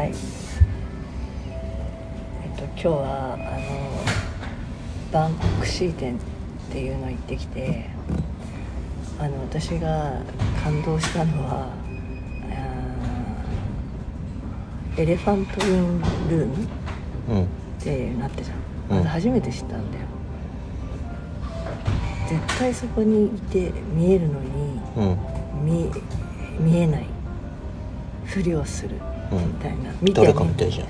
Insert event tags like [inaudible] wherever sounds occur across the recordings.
はい。えっと今日はあのバンクシー展っていうの行ってきてあの私が感動したのはエレファント・イン・ルームうん。ってなってじゃん、うん。まだ初めて知ったんだよ。絶対そこにいて見えるのにうん。見見えないふりをするうん。みたいな、見て誰かみたいじゃん。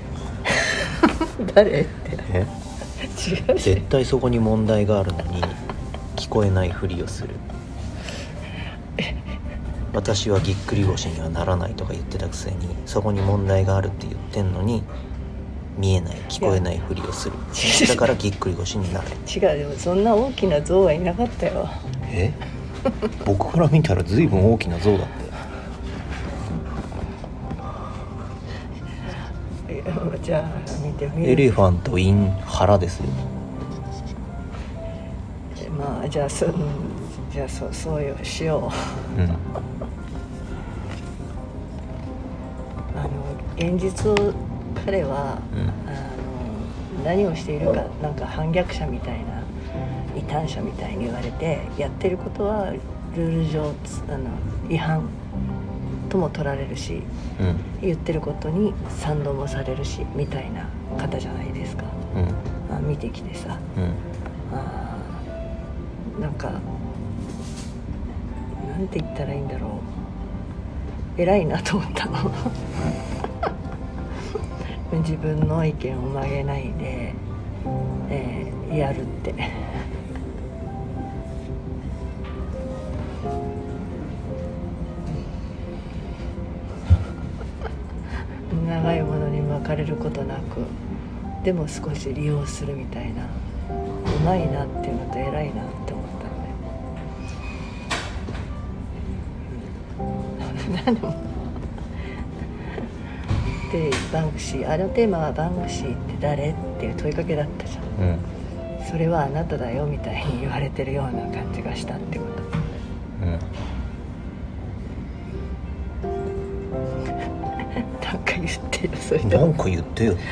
[laughs] 誰って。え？違う。し絶対そこに問題があるのに聞こえないふりをする。私はぎっくり腰にはならないとか言ってたくせにそこに問題があるって言ってんのに見えない聞こえないふりをする。だからぎっくり腰になる。違うでもそんな大きな像はいなかったよ。え？僕から見たら随分大きな像だっじゃあ見てみるエレファント・イン・腹ですよ。まあじゃあそうんじゃあそうそうよしよう。うん。あの現実を彼は、うん。あの何をしているかなんか反逆者みたいな異端者みたいに言われてやってることはルール上つあの違反とも取られるしうん。言ってることに賛同もされるしみたいな方じゃないですか。うん。あ見てきてさ。うん。あーなんかなんて言ったらいいんだろう。偉いなと思ったの。[laughs] 自分の意見を曲げないで、えーやるってれることなくでも少し利用するみたいなうまいなっていうのと偉いなって思ったのね。な [laughs] んでバンクシーあのテーマは「バンクシーって誰?」っていう問いかけだったじゃんうんそれはあなただよみたいに言われてるような感じがしたってことそれなんか言ってよって。[laughs]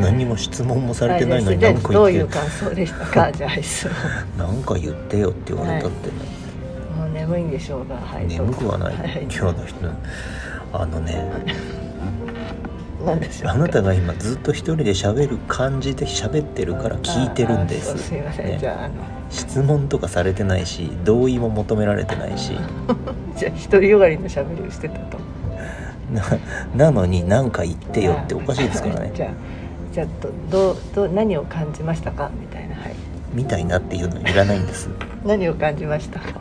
何にも質問もされてないのにはい何かどういう言ってよ。感想でしたか？じゃあ質問なんか言ってよって言われたって。ね、もう眠いんでしょうが。はい眠くはない、はい。今日の人。あのね。[laughs] なんでしょうか？あなたが今ずっと一人で喋る感じで喋ってるから聞いてるんです。すいません、ね。じゃああの。質問とかされてないし同意も求められてないし。[laughs] じゃあ独りよがりの喋りをしてたとななのに何か言ってよっておかしいですからね。[laughs] じゃあじゃあどど何を感じましたか？みたいなはい。みたいなっていうのいらないんです。[laughs] 何を感じましたか？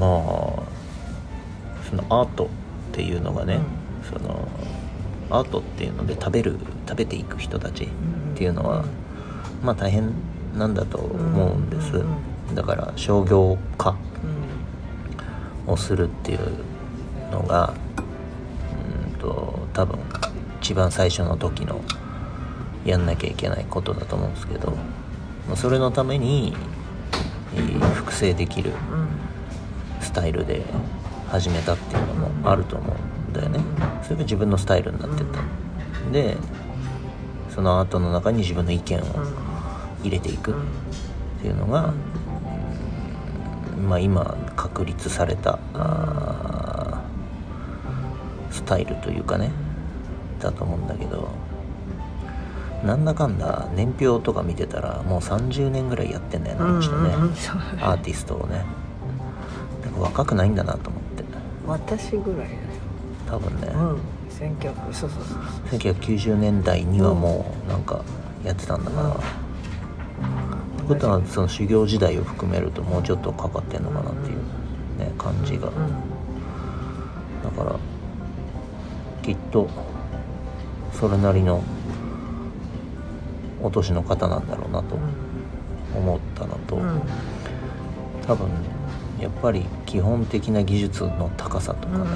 まあそのアートっていうのがね、そのアートっていうので食べる食べていく人たちっていうのは、まあ大変なんだと思うんです、うんだから商業化うん。をするっていうのがうんと多分一番最初の時のやんなきゃいけないことだと思うんですけどまあそれのためにえー複製できるスタイルで始めたっていうのもあると思うんだよね。それが自分のスタイルになってった。でそのアートの中に自分の意見を入れていく。っていうのが、まあ、今確立されたスタイルというかねだと思うんだけどなんだかんだ年表とか見てたらもう30年ぐらいやってんだよね、あの人ねうんうんうんそう。アーティストをね。若くないんだなと思って。私ぐらいだよ。多分ね、うん。1900そうそうそう1990年代にはもうなんかやってたんだから、ってことはその修行時代を含めるともうちょっとかかってんのかなっていうね感じが、うん。だからきっとそれなりのお年の方なんだろうなと思ったのと、うん。多分やっぱり基本的な技術の高さとかね、うん。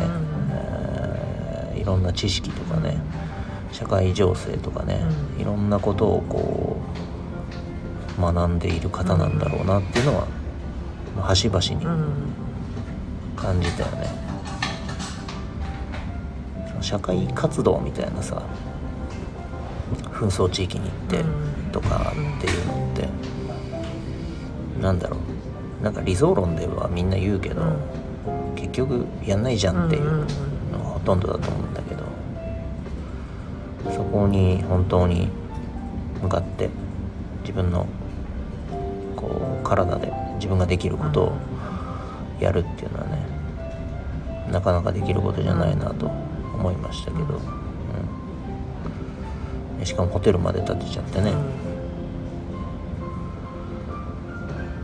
えーいろんな知識とかね社会情勢とかね、うん。いろんなことをこ学んでいる方なんだろうなっていうのは、まあ端々にうん。感じたよね、その社会活動みたいなさ紛争地域に行ってうん。とかっていうのって、なんだろう。なんか理想論ではみんな言うけど、結局やんないじゃんっていうのがほとんどだと思うんだけどそこに本当に向かって自分の体で自分ができることをやるっていうのはねなかなかできることじゃないなと思いましたけど、うん、しかもホテルまで建てちゃってね、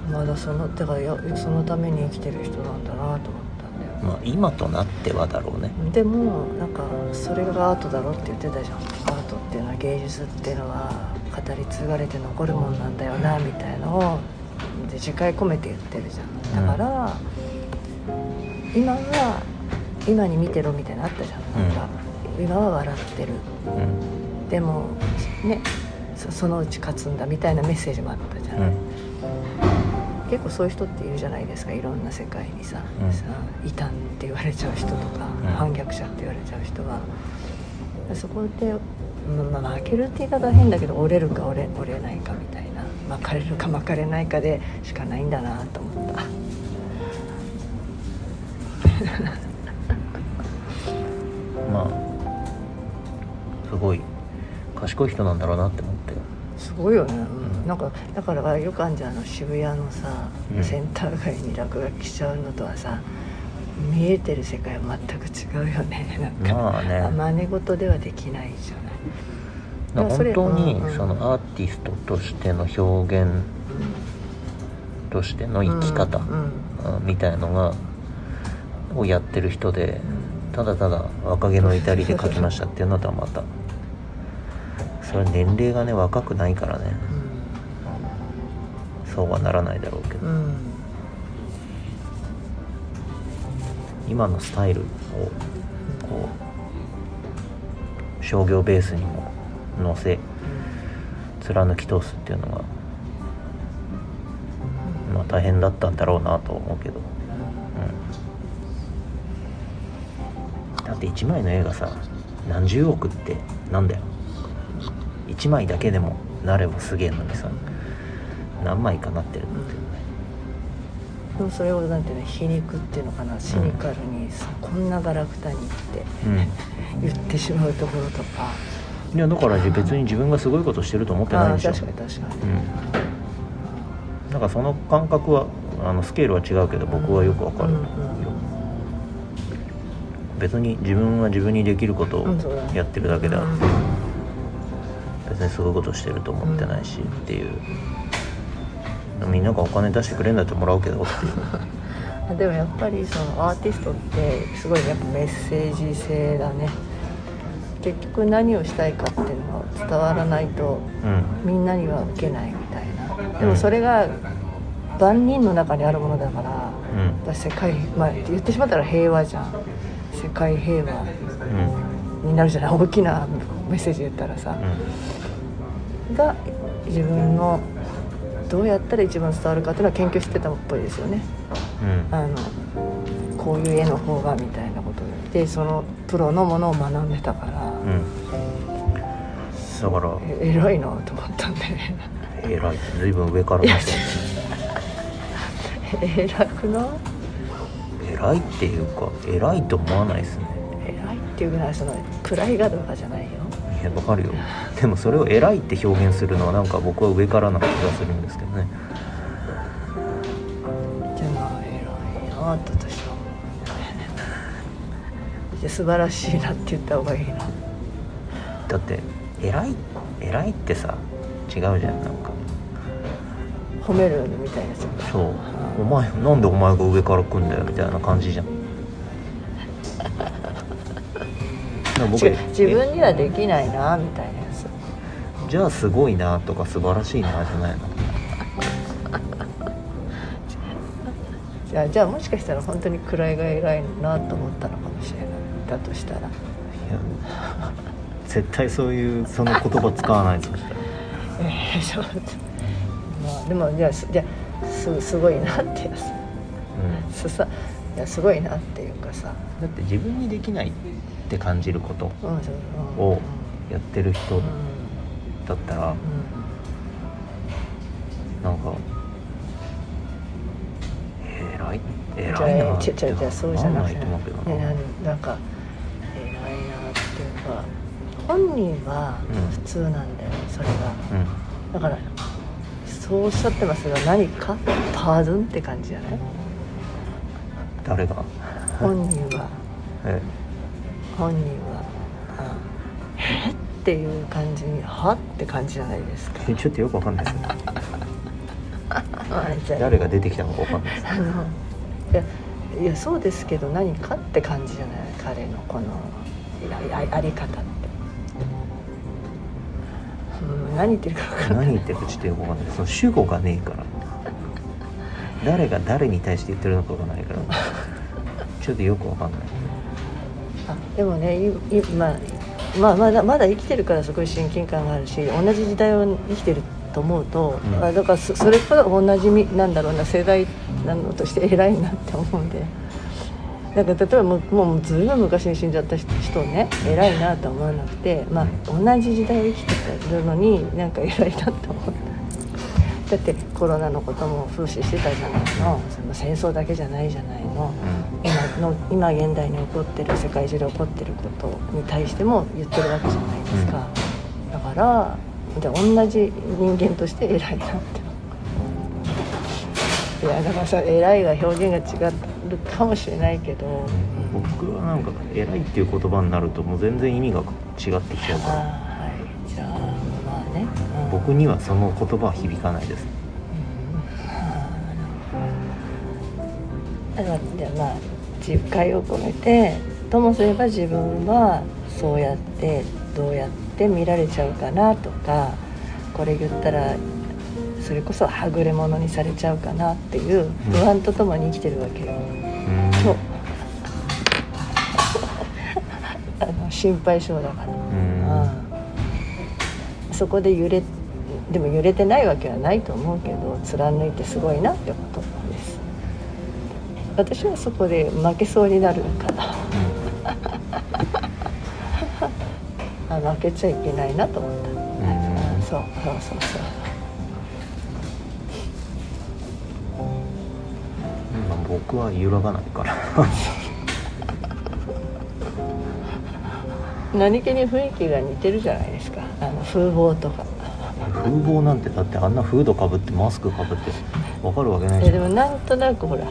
うん。まだそのだかそのために生きてる人なんだなと思ったんだよ。まあ今となってはだろうね。でもなんかそれがアートだろって言ってたじゃん。アートっていうのは芸術っていうのは語り継がれて残るもんなんだよなみたいのをで自戒込めて言ってるじゃん。だから、今は今に見てろみたいなのあったじゃん,、うん。なんか今は笑ってる。うん。でもねそそのうち勝つんだみたいなメッセージもあったじゃん、うん。結構そういう人っているじゃないですか。いろんな世界にさ,、うん。さ異端って言われちゃう人とか、うん。反逆者って言われちゃう人は。そこで、ままあ、負けるって言い方は変だけど折れるか折れ折れないかみたいな巻かれるか巻かれないかでしかないんだなと思った。[laughs] まあすごい賢い人なんだろうなって思って。すごいよね、うん。うん。なんかだからよくあんじゃんあの渋谷のさ、うん。センター街に落書きしちゃうのとはさ見えてる世界は全く違うよね。なんか、まあね。真似事ではできないじゃない本当にそのアーティストとしての表現としての生き方みたいのがをやってる人でただただ若気の至りで書きましたっていうのとはまたそれは年齢がね若くないからね。そうはならないだろうけど。今のスタイルをこう商業ベースにも乗せ貫き通すっていうのがまあ大変だったんだろうなと思うけど、うん、だって1枚の絵がさ何十億ってなんだよ。1枚だけでもなればすげえのにさ何枚かなってるっていう。ねでもそれをなんていうの皮肉っていうのかなシニカルにさ、こんなガラクタにって言ってしまうところとかうんいやだから別に自分がすごいことしてると思ってないでしょ確かに確かに、うん、なんかその感覚はあのスケールは違うけど僕はよくわかるよ、うんうん。別に自分は自分にできることをやってるだけであって、うん。別にすごいことしてると思ってないしっていう、みんながお金出してくれるんだってもらうけどっていう。[laughs] でもやっぱりそのアーティストってすごいやっぱメッセージ性だね結局何をしたいかっていうのが伝わらないとうん。みんなには受けないみたいな。でもそれが万人の中にあるものだからやっぱ世界まあ言ってしまったら平和じゃん。世界平和うん。になるじゃない？大きなメッセージ言ったらさ。が自分のどうやったら一番伝わるかっていうのは研究してたっぽいですよね。うん。あのこういう絵の方がみたいなことを言ってそのプロのものを学んでたから、うん。だから。え偉いなと思ったんで。ね偉い。随分上から見て偉くない？偉いっていうか偉いと思わないですね。偉いっていうぐらいその位がとかじゃないよ。いやわかるよ。でもそれを偉いって表現するのはなんか僕は上からな気がするんですけどね。じゃあ偉いなと私は思うじゃあ素晴らしいなって言った方がいいな。だって偉い偉いってさ違うじゃんなんか。褒めるみたいなやつそう。お前なんでお前が上から来んだよみたいな感じじゃん。[laughs] 僕自分にはできないなみたいなやつ。えじゃあすごいなとか素晴らしいなじゃないの？[laughs] じゃあじゃあもしかしたら本当に位が偉いなと思ったのかもしれないだとしたら。いや絶対そういうその言葉使わないとしたらえー、そうまあでもじゃあすじゃあすすごいなってやうんすさいやすごいなっていうかさ、だって自分にできないって感じることをやってる人うんだったらうん。なんか偉い偉いなってなないと思うけどねな、なんか本人はうん。普通なんだよ、それがうん。だからそうおっしゃってますが何か？パードンって感じじゃない？誰が？本人は。[laughs] え本人は。あえ？っていう感じには？って感じじゃないですか。ちょっとよくわかんないですよあじゃあ誰が出てきたのかわかんないですあのいやそうですけど何かって感じじゃない？彼のこのあり方って、何言ってるか分からない。何言ってるかちょっとよくわかんない。その主語がねえから。誰が誰に対して言ってるのかがないから。ちょっとよくわかんない。あでもねいいまあまあまだまだ生きてるからすごい親近感があるし同じ時代を生きてると思うと、うん。あだからそそれから同じみなんだろうな世代なのとして偉いなって思うんでだから例えばもうもうずいぶん昔に死んじゃった人ね偉いなとは思わなくて、まあ、同じ時代を生きてるのになんか偉いなって思った。だってコロナのことも風刺してたじゃないの。その戦争だけじゃないじゃないの。今の今現代に起こってる世界中で起こってることに対しても言ってるわけじゃないですか、だからじゃあ同じ人間として偉いなっていやだからさ偉いが表現が違うかもしれないけど、うん僕はなんか偉いっていう言葉になるともう全然意味が違ってきちゃうから。はい。じゃあまあね、うん。僕にはその言葉は響かないです。だからじゃあまあ自戒を込めてともすれば自分はそうやってどうやって見られちゃうかなとかこれ言ったらそれこそはぐれ者にされちゃうかなっていう不安とともに生きてるわけよ。うん。そう。[laughs] あの心配性だから。うん。うんそこで揺れでも揺れてないわけはないと思うけど貫いてすごいなってことです。私はそこで負けそうになるから [laughs] あ負けちゃいけないなと思った、ん。そうそうそうそう僕は揺らがないから。[laughs] 何気に雰囲気が似てるじゃないですか。あの風貌とか。風貌なんてだってあんなフードかぶってマスクかぶってわかるわけないえじゃん。でもなんとなくほら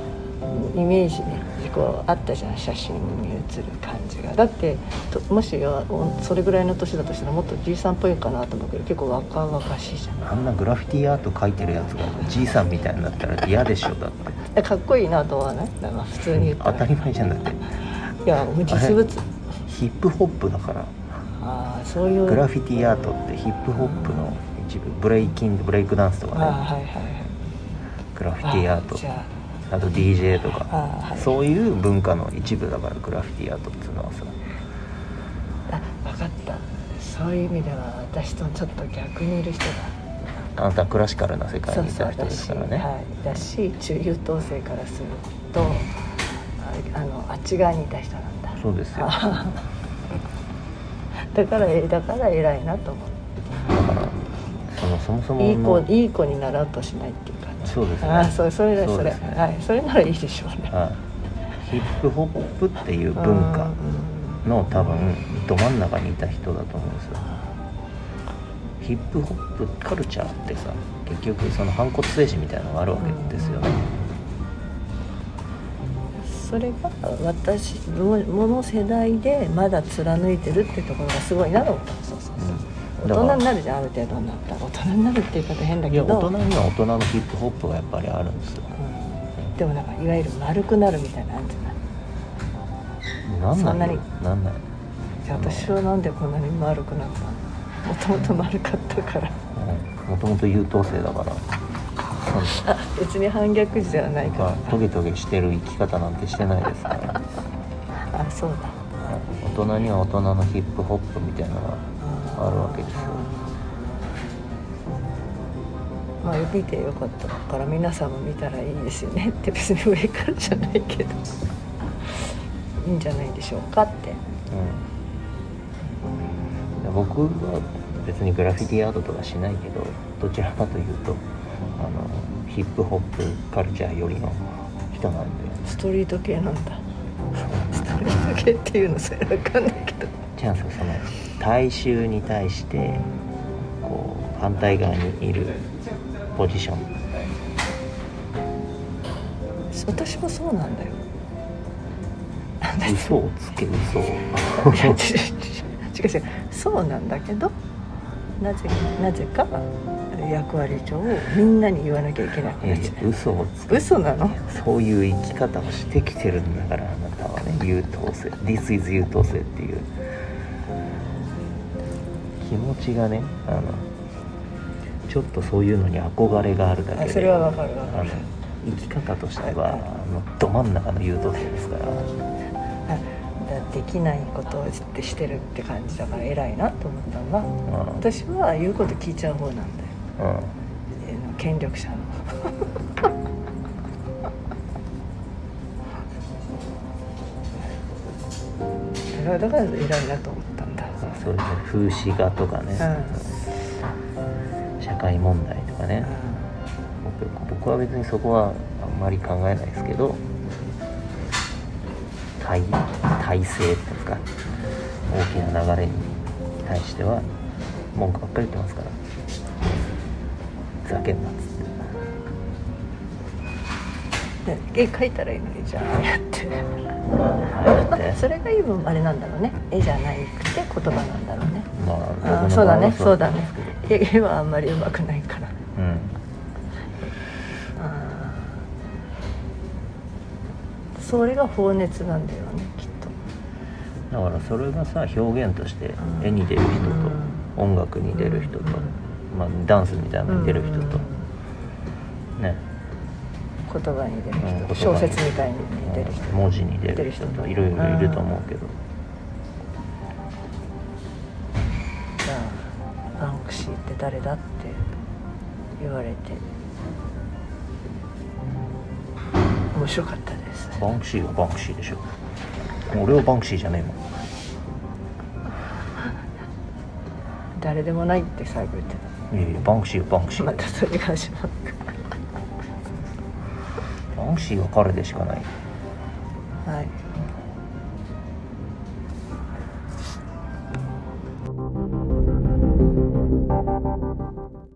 イメージねこうあったじゃん写真に写る感じが。だってともしそれぐらいの年だとしたらもっとじいさんっぽいかなと思うけど結構若々しいじゃん。あんなグラフィティアート描いてるやつがじいさんみたいになったら嫌でしょだって。えかっこいいなと思わないだから普通に言ったら当たり前じゃんだって。いや実物。ヒップホップだから。ああそういう。グラフィティアートってヒップホップの一部。ブレイキングブレイクダンスとかね。はいはいはい。グラフィティアート。あじゃあと DJ とか。ああはい。そういう文化の一部だからグラフィティアートっていうのはさ。ああ分かった。そういう意味では私とちょっと逆にいる人だあなたはクラシカルな世界にいた人ですからね。はい、だし中優等生からするとああのあっち側にいた人なんだ。そうですよ。あ [laughs] だからえだから偉いなと思うだからそのそもそもいい子のいい子になろうとしないってそうですね。あそれそれだそうれね。はい。それならいいでしょうね。はいヒップホップっていう文化うんの多分ど真ん中にいた人だと思うんですよ。ヒップホップカルチャーってさ結局その反骨精神みたいなのがあるわけですよね。それが私もの世代でまだ貫いてるってところがすごいなと思った。そうそうそう、うん大人になるじゃんある程度になったら。大人になるって言い方変だいやけど大人には大人のヒップホップがやっぱりあるんですよ。うん。でもなんかいわゆる丸くなるみたいなのあじゃない。なんなそんなに。なんない。じゃあ私はなんでこんなに丸くなったの？もともと丸かったから。もともと優等生だから。あ別に反逆児ではないから。まあトゲトゲしてる生き方なんてしてないですから。あそうだ。大人には大人のヒップホップみたいなのがあるわけですよ。まあ見てよかったから皆さんも見たらいいですよねって別に上からじゃないけど。いいんじゃないでしょうかって。うん、僕は別にグラフィティアートとかしないけどどちらかというとあのヒップホップカルチャーよりの人なんで。ストリート系なんだ。ストリート系っていうのそれわかんないけど。チャンスがその大衆に対してこう反対側にいるポジション。私もそうなんだよ。嘘をつけ嘘を。違う違う違う違う。そうなんだけどなぜなぜか役割上みんなに言わなきゃいけなくなっちゃう。嘘をつけ。嘘なの？そういう生き方をしてきてるんだからあなたは。ね優等生。This is 優等生っていう気持ちがねあのちょっとそういうのに憧れがあるだけであそれはわかるわかる。生き方としてはあのど真ん中の優等生ですから。できないことをってしてるって感じだから偉いなと思ったんだうん。私は言うこと聞いちゃう方なんだよ。うん。えー権力者の。[laughs] だから偉いなと思ったそういうね風刺画とかね、社会問題とかね、僕僕は別にそこはあんまり考えないですけど体体制っていうんですか大きな流れに対しては文句ばっかり言ってますから。ふざけんなっつって。で絵描いたらいいのにじゃあやってそれが今あれなんだろうね。絵じゃなくて言葉なんだろうね。まああそうだね。そうだね。絵絵はあんまり上手くないから。どうん。あー。それが放熱なんだよねきっと。だからそれがさ表現としてうん。絵に出る人とうん。音楽に出る人とうん。まあダンスみたいなのに出る人と。ね言葉に出るうん人小説みたいに出る人文字に出る人人といろいろいると思うけど。じゃあバンクシーって誰だって言われて。面白かったです。バンクシーはバンクシーでしょ。俺はバンクシーじゃねえもん。誰でもないって最後言っていやいやバンクシーはバンクシたーまたそれが始まるバンクシーは彼でしかない。